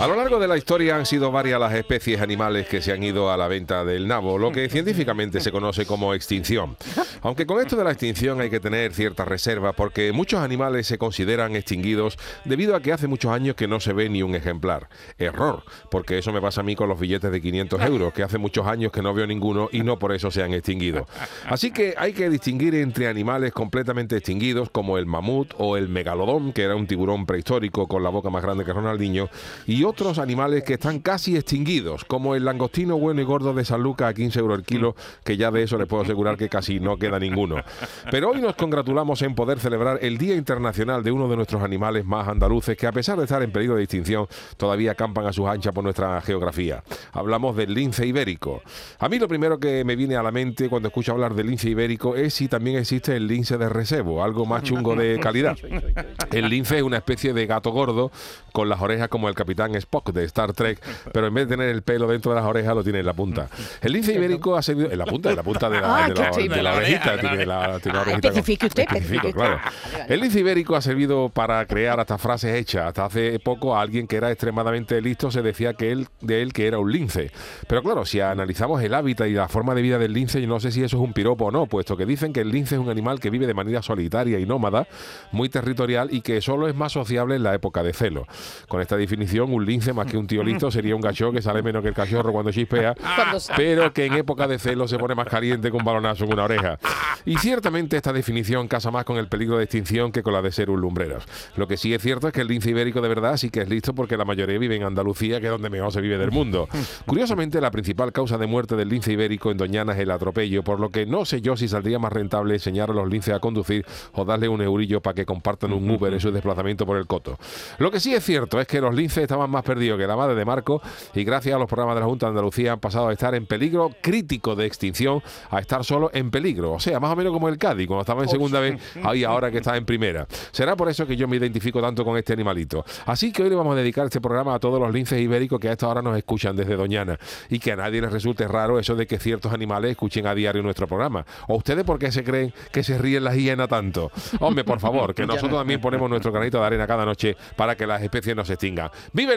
A lo largo de la historia han sido varias las especies animales que se han ido a la venta del nabo, lo que científicamente se conoce como extinción. Aunque con esto de la extinción hay que tener ciertas reservas porque muchos animales se consideran extinguidos debido a que hace muchos años que no se ve ni un ejemplar. Error, porque eso me pasa a mí con los billetes de 500 euros, que hace muchos años que no veo ninguno y no por eso se han extinguido. Así que hay que distinguir entre animales completamente extinguidos como el mamut o el megalodón, que era un tiburón prehistórico con la boca más grande que Ronaldinho, y otros animales que están casi extinguidos, como el langostino bueno y gordo de San Lucas a 15 euros el kilo, que ya de eso les puedo asegurar que casi no queda ninguno. Pero hoy nos congratulamos en poder celebrar el Día Internacional de uno de nuestros animales más andaluces que a pesar de estar en peligro de extinción todavía campan a sus anchas por nuestra geografía. Hablamos del lince ibérico. A mí lo primero que me viene a la mente cuando escucho hablar del lince ibérico es si también existe el lince de recebo, algo más chungo de calidad. El lince es una especie de gato gordo con las orejas como el capitán Spock de Star Trek, pero en vez de tener el pelo dentro de las orejas lo tiene en la punta. El lince ibérico ha servido en la punta, en la punta de la, Ah, de qué la- chido. de la orejita, tiene la, tiene la Ah, orejita con- especifique usted, especifique. claro. El lince ibérico ha servido para crear hasta frases hechas. Hasta hace poco a alguien que era extremadamente listo se decía que él, de él que era un lince. Pero claro, si analizamos el hábitat y la forma de vida del lince, yo no sé si eso es un piropo o no, puesto que dicen que el lince es un animal que vive de manera solitaria y nómada, muy territorial y que solo es más sociable en la época de celo. Con esta definición, un lince más que un tío listo sería un gacho que sale menos que el cachorro cuando chispea, pero que en época de celo se pone más caliente que un balonazo en una oreja. Y ciertamente esta definición casa más con el peligro de extinción que con la de ser un lumbreras. Lo que sí es cierto es que el lince ibérico de verdad sí que es listo porque la mayoría vive en Andalucía, que es donde mejor se vive del mundo. Curiosamente, la principal causa de muerte del lince ibérico en Doñana es el atropello, por lo que no sé yo si saldría más rentable enseñar a los linces a conducir o darle un eurillo para que compartan un Uber en su desplazamiento por el coto. Lo que sí es cierto es que los linces estaban más perdidos que la madre de Marco y gracias a los programas de la Junta de Andalucía han pasado a estar en peligro crítico de extinción a estar solo en peligro. O sea, más o menos como el Cádiz, cuando estaba en segunda vez y ahora que está en primera. Será por eso que yo me identifico tanto con este animalito. Así que hoy le vamos a dedicar este programa a todos los linces ibéricos que a esta hora nos escuchan desde Doñana y que a nadie les resulte raro eso de que ciertos animales escuchen a diario nuestro programa. ¿O ustedes por qué se creen que se ríen las hienas tanto? Hombre, por favor, que nosotros también ponemos nuestro granito de arena cada noche para que las especies no se extingan. ¡Vive